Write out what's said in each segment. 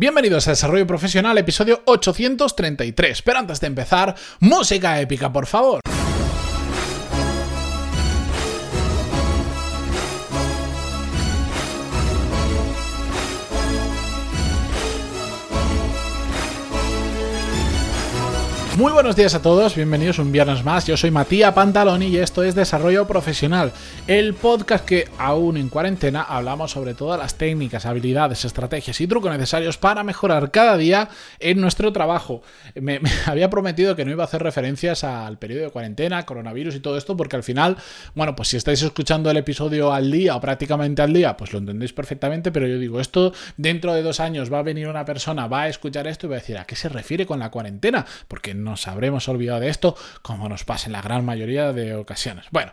Bienvenidos a Desarrollo Profesional, episodio 833. Pero antes de empezar, música épica, por favor. Muy buenos días a todos, bienvenidos un viernes más. Yo soy Matías Pantaloni y esto es Desarrollo Profesional, el podcast que aún en cuarentena hablamos sobre todas las técnicas, habilidades, estrategias y trucos necesarios para mejorar cada día en nuestro trabajo. Me, había prometido que no iba a hacer referencias al periodo de cuarentena, coronavirus y todo esto, porque al final, bueno, pues si estáis escuchando el episodio al día o prácticamente al día, pues lo entendéis perfectamente, pero yo digo, esto dentro de dos años va a venir una persona, va a escuchar esto y va a decir, ¿a qué se refiere con la cuarentena? Porque no nos habremos olvidado de esto, como nos pasa en la gran mayoría de ocasiones. Bueno,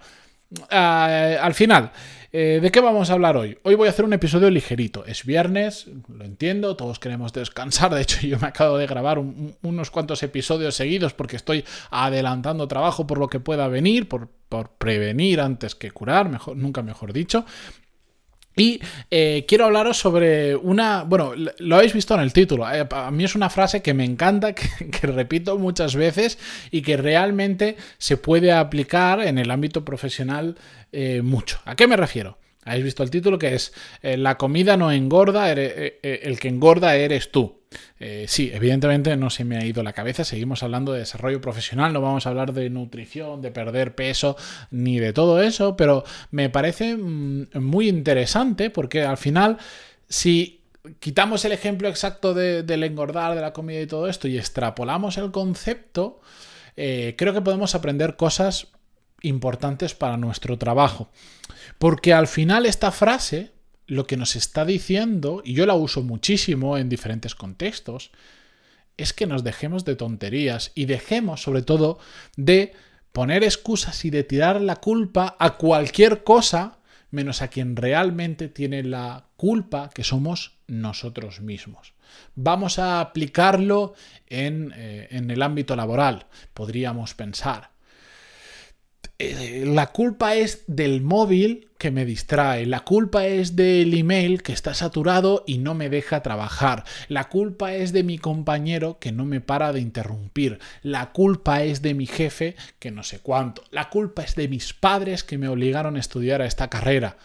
eh, al final, eh, ¿de qué vamos a hablar hoy? Hoy voy a hacer un episodio ligerito. Es viernes, lo entiendo, todos queremos descansar. De hecho, yo me acabo de grabar unos cuantos episodios seguidos porque estoy adelantando trabajo por lo que pueda venir, por, por prevenir antes que curar, mejor, nunca mejor dicho. Y eh, quiero hablaros sobre una, bueno, lo habéis visto en el título, eh, a mí es una frase que me encanta, que, repito muchas veces y que realmente se puede aplicar en el ámbito profesional eh, mucho. ¿A qué me refiero? Habéis visto el título que es La comida no engorda, el que engorda eres tú. Eh, sí, evidentemente no se me ha ido la cabeza, seguimos hablando de desarrollo profesional, no vamos a hablar de nutrición, de perder peso, ni de todo eso, pero me parece mm, muy interesante porque al final, si quitamos el ejemplo exacto del engordar, de la comida y todo esto y extrapolamos el concepto, eh, creo que podemos aprender cosas importantes para nuestro trabajo. Porque al final esta frase lo que nos está diciendo, y yo la uso muchísimo en diferentes contextos, es que nos dejemos de tonterías y dejemos sobre todo de poner excusas y de tirar la culpa a cualquier cosa menos a quien realmente tiene la culpa, que somos nosotros mismos. Vamos a aplicarlo en, eh, en el ámbito laboral, podríamos pensar. Eh, la culpa es del móvil que me distrae, la culpa es del email que está saturado y no me deja trabajar, la culpa es de mi compañero que no me para de interrumpir, la culpa es de mi jefe que no sé cuánto, la culpa es de mis padres que me obligaron a estudiar a esta carrera.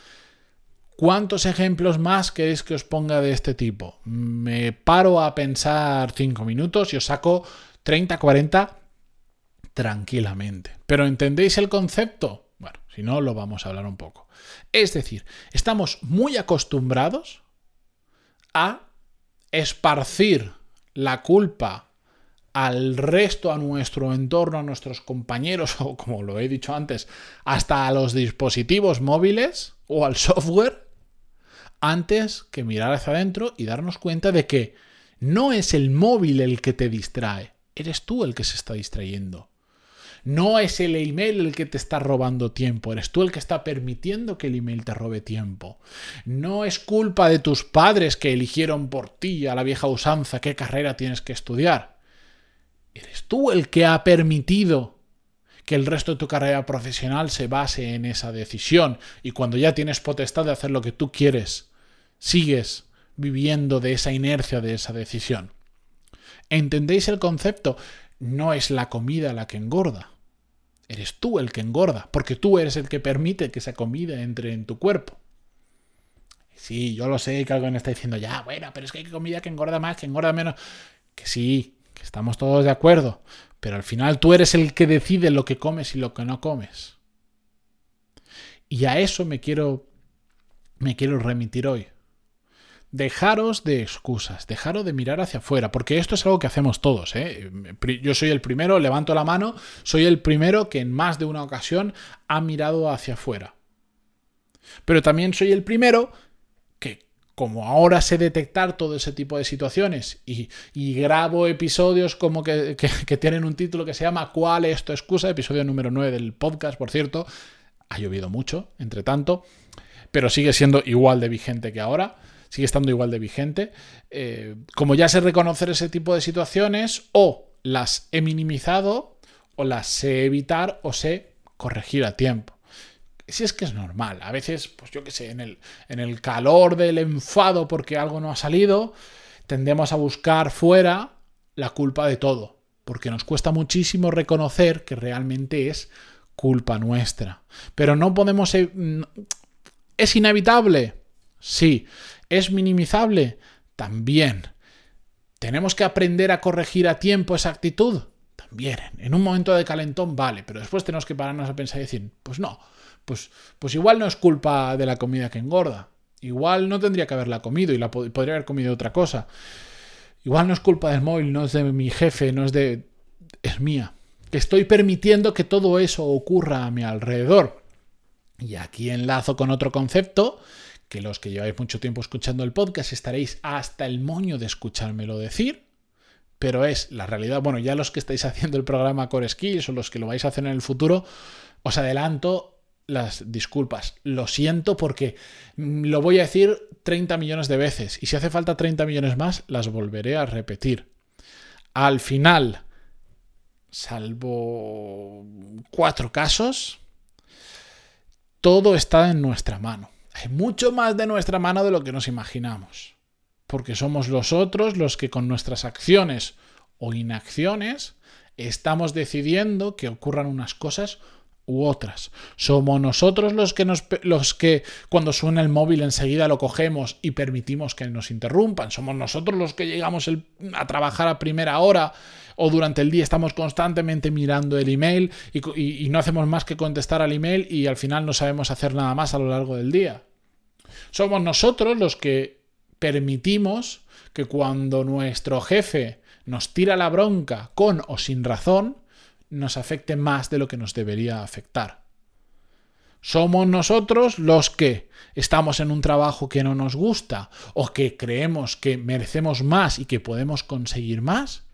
¿Cuántos ejemplos más queréis que os ponga de este tipo? Me paro a pensar 5 minutos y os saco 30, 40 tranquilamente. Pero ¿entendéis el concepto? Bueno, si no, lo vamos a hablar un poco. Es decir, estamos muy acostumbrados a esparcir la culpa al resto, a nuestro entorno, a nuestros compañeros, o como lo he dicho antes, hasta a los dispositivos móviles o al software, antes que mirar hacia adentro y darnos cuenta de que no es el móvil el que te distrae, eres tú el que se está distrayendo. No es el email el que te está robando tiempo, eres tú el que está permitiendo que el email te robe tiempo. No es culpa de tus padres que eligieron por ti a la vieja usanza qué carrera tienes que estudiar. Eres tú el que ha permitido que el resto de tu carrera profesional se base en esa decisión y cuando ya tienes potestad de hacer lo que tú quieres, sigues viviendo de esa inercia de esa decisión. ¿Entendéis el concepto? No es la comida la que engorda, Eres tú el que engorda, porque tú eres el que permite que esa comida entre en tu cuerpo. Sí, yo lo sé que alguien está diciendo, ya, bueno, pero es que hay comida que engorda más, que engorda menos. Que sí, que estamos todos de acuerdo, pero al final tú eres el que decide lo que comes y lo que no comes. Y a eso me quiero me quiero remitir hoy. Dejaros de excusas, dejaros de mirar hacia afuera, porque esto es algo que hacemos todos. ¿eh? Yo soy el primero, levanto la mano, soy el primero que en más de una ocasión ha mirado hacia afuera. Pero también soy el primero que, como ahora sé detectar todo ese tipo de situaciones y, grabo episodios como que, que, tienen un título que se llama ¿Cuál es tu excusa? Episodio número 9 del podcast, por cierto. Ha llovido mucho, entre tanto, pero sigue siendo igual de vigente que ahora sigue estando igual de vigente. Eh, como ya sé reconocer ese tipo de situaciones, o las he minimizado, o las sé evitar, o sé corregir a tiempo. Si es que es normal, a veces, pues yo qué sé, en el, en el calor del enfado porque algo no ha salido, tendemos a buscar fuera la culpa de todo, porque nos cuesta muchísimo reconocer que realmente es culpa nuestra. Pero no podemos... E-, ¿Es inevitable? Sí. ¿Es minimizable? También. ¿Tenemos que aprender a corregir a tiempo esa actitud? También. En un momento de calentón vale, pero después tenemos que pararnos a pensar y decir, pues no, pues, pues igual no es culpa de la comida que engorda. Igual no tendría que haberla comido y la podría haber comido otra cosa. Igual no es culpa del móvil, no es de mi jefe, no es de... es mía. Que estoy permitiendo que todo eso ocurra a mi alrededor. Y aquí enlazo con otro concepto que los que lleváis mucho tiempo escuchando el podcast estaréis hasta el moño de escuchármelo decir, pero es la realidad. Bueno, ya los que estáis haciendo el programa Core Skills o los que lo vais a hacer en el futuro, os adelanto las disculpas. Lo siento porque lo voy a decir 30 millones de veces y si hace falta 30 millones más, las volveré a repetir. Al final, salvo cuatro casos, todo está en nuestra mano. Hay mucho más de nuestra mano de lo que nos imaginamos. Porque somos los otros los que con nuestras acciones o inacciones estamos decidiendo que ocurran unas cosas u otras. Somos nosotros los que, nos, los que cuando suena el móvil enseguida lo cogemos y permitimos que nos interrumpan. Somos nosotros los que llegamos a trabajar a primera hora o durante el día estamos constantemente mirando el email y, y no hacemos más que contestar al email y al final no sabemos hacer nada más a lo largo del día. Somos nosotros los que permitimos que cuando nuestro jefe nos tira la bronca con o sin razón, nos afecte más de lo que nos debería afectar. Somos nosotros los que estamos en un trabajo que no nos gusta o que creemos que merecemos más y que podemos conseguir más,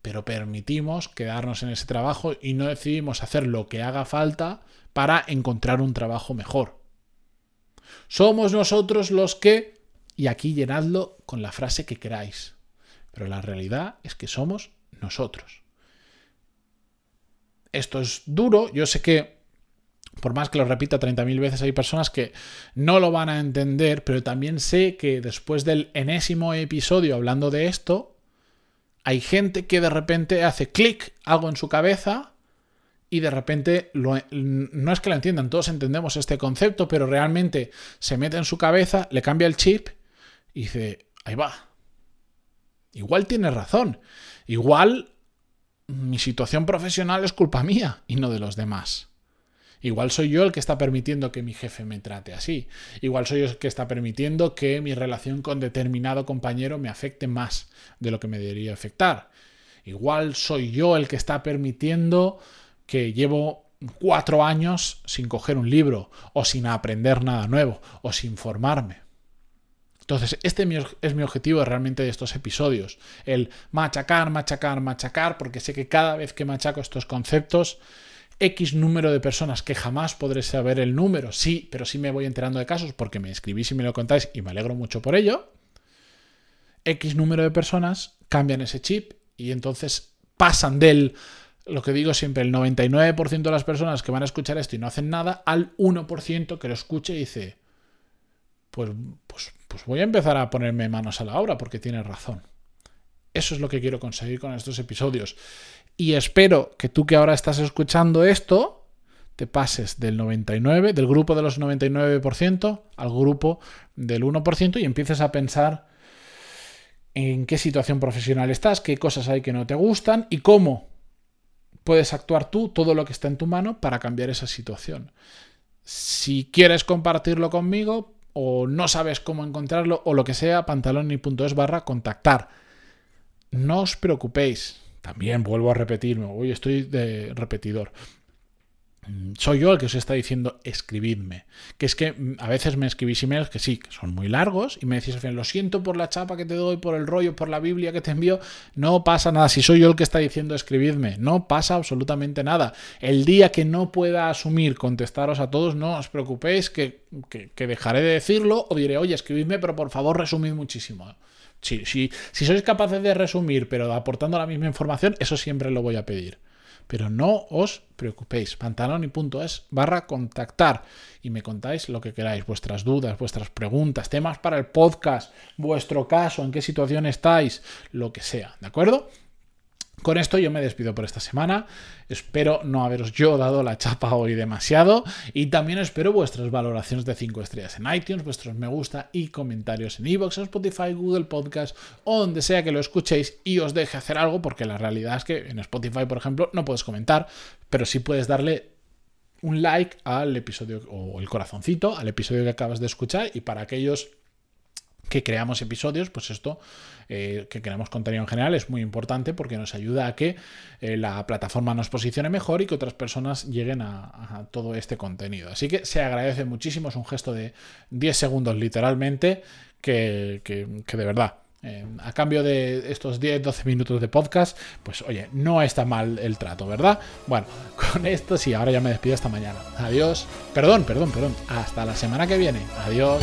pero permitimos quedarnos en ese trabajo y no decidimos hacer lo que haga falta para encontrar un trabajo mejor. Somos nosotros los que, y aquí llenadlo con la frase que queráis, pero la realidad es que somos nosotros esto es duro, yo sé que por más que lo repita 30.000 veces, hay personas que no lo van a entender, pero también sé que después del enésimo episodio hablando de esto, hay gente que de repente hace clic, algo en su cabeza, y de repente no es que lo entiendan, todos entendemos este concepto, pero realmente se mete en su cabeza, le cambia el chip y dice, ahí va. Igual tiene razón. Igual mi situación profesional es culpa mía y no de los demás. Igual soy yo el que está permitiendo que mi jefe me trate así. Igual soy yo el que está permitiendo que mi relación con determinado compañero me afecte más de lo que me debería afectar. Igual soy yo el que está permitiendo que llevo cuatro años sin coger un libro o sin aprender nada nuevo o sin formarme. Entonces, este es mi objetivo realmente de estos episodios, el machacar, machacar, machacar, porque sé que cada vez que machaco estos conceptos, X número de personas que jamás podré saber el número, sí, pero sí me voy enterando de casos porque me escribís y me lo contáis y me alegro mucho por ello. X número de personas cambian ese chip y entonces pasan del, lo que digo siempre, el 99% de las personas que van a escuchar esto y no hacen nada, al 1% que lo escuche y dice, pues, pues, pues voy a empezar a ponerme manos a la obra porque tiene razón. Eso es lo que quiero conseguir con estos episodios. Y espero que tú que ahora estás escuchando esto, te pases del 99, del grupo de los 99% al grupo del 1% y empieces a pensar en qué situación profesional estás, qué cosas hay que no te gustan y cómo puedes actuar tú todo lo que está en tu mano para cambiar esa situación. Si quieres compartirlo conmigo, o no sabes cómo encontrarlo o lo que sea, pantaloni.es barra contactar. No os preocupéis. También vuelvo a repetirme, hoy estoy de repetidor. Mm, soy yo el que os está diciendo escribidme. Que es que mm, a veces me escribís emails que sí, que son muy largos y me decís lo siento por la chapa que te doy, por el rollo, por la Biblia que te envío. No pasa nada. Si soy yo el que está diciendo escribidme, no pasa absolutamente nada. El día que no pueda asumir contestaros a todos, no os preocupéis que, dejaré de decirlo o diré, oye, escribidme, pero por favor resumid muchísimo. Si, si, si sois capaces de resumir, pero aportando la misma información, eso siempre lo voy a pedir Pero no os preocupéis, pantaloni.es barra contactar y me contáis lo que queráis, vuestras dudas, vuestras preguntas, temas para el podcast, vuestro caso, en qué situación estáis, lo que sea, ¿de acuerdo? Con esto yo me despido por esta semana. Espero no haberos yo dado la chapa hoy demasiado. Y también espero vuestras valoraciones de 5 estrellas en iTunes, vuestros me gusta y comentarios en iVoox, Spotify, Google Podcast o donde sea que lo escuchéis y os deje hacer algo, porque la realidad es que en Spotify, por ejemplo, no puedes comentar, pero sí puedes darle un like al episodio o el corazoncito al episodio que acabas de escuchar y para aquellos que creamos episodios, pues esto, eh, que creamos contenido en general, es muy importante porque nos ayuda a que eh, la plataforma nos posicione mejor y que otras personas lleguen a, todo este contenido. Así que se agradece muchísimo, es un gesto de 10 segundos literalmente, que, de verdad. Eh, a cambio de estos 10-12 minutos de podcast, pues oye, no está mal el trato, ¿verdad? Bueno, con esto sí, ahora ya me despido hasta mañana. Adiós. Perdón, perdón, perdón. Hasta la semana que viene. Adiós.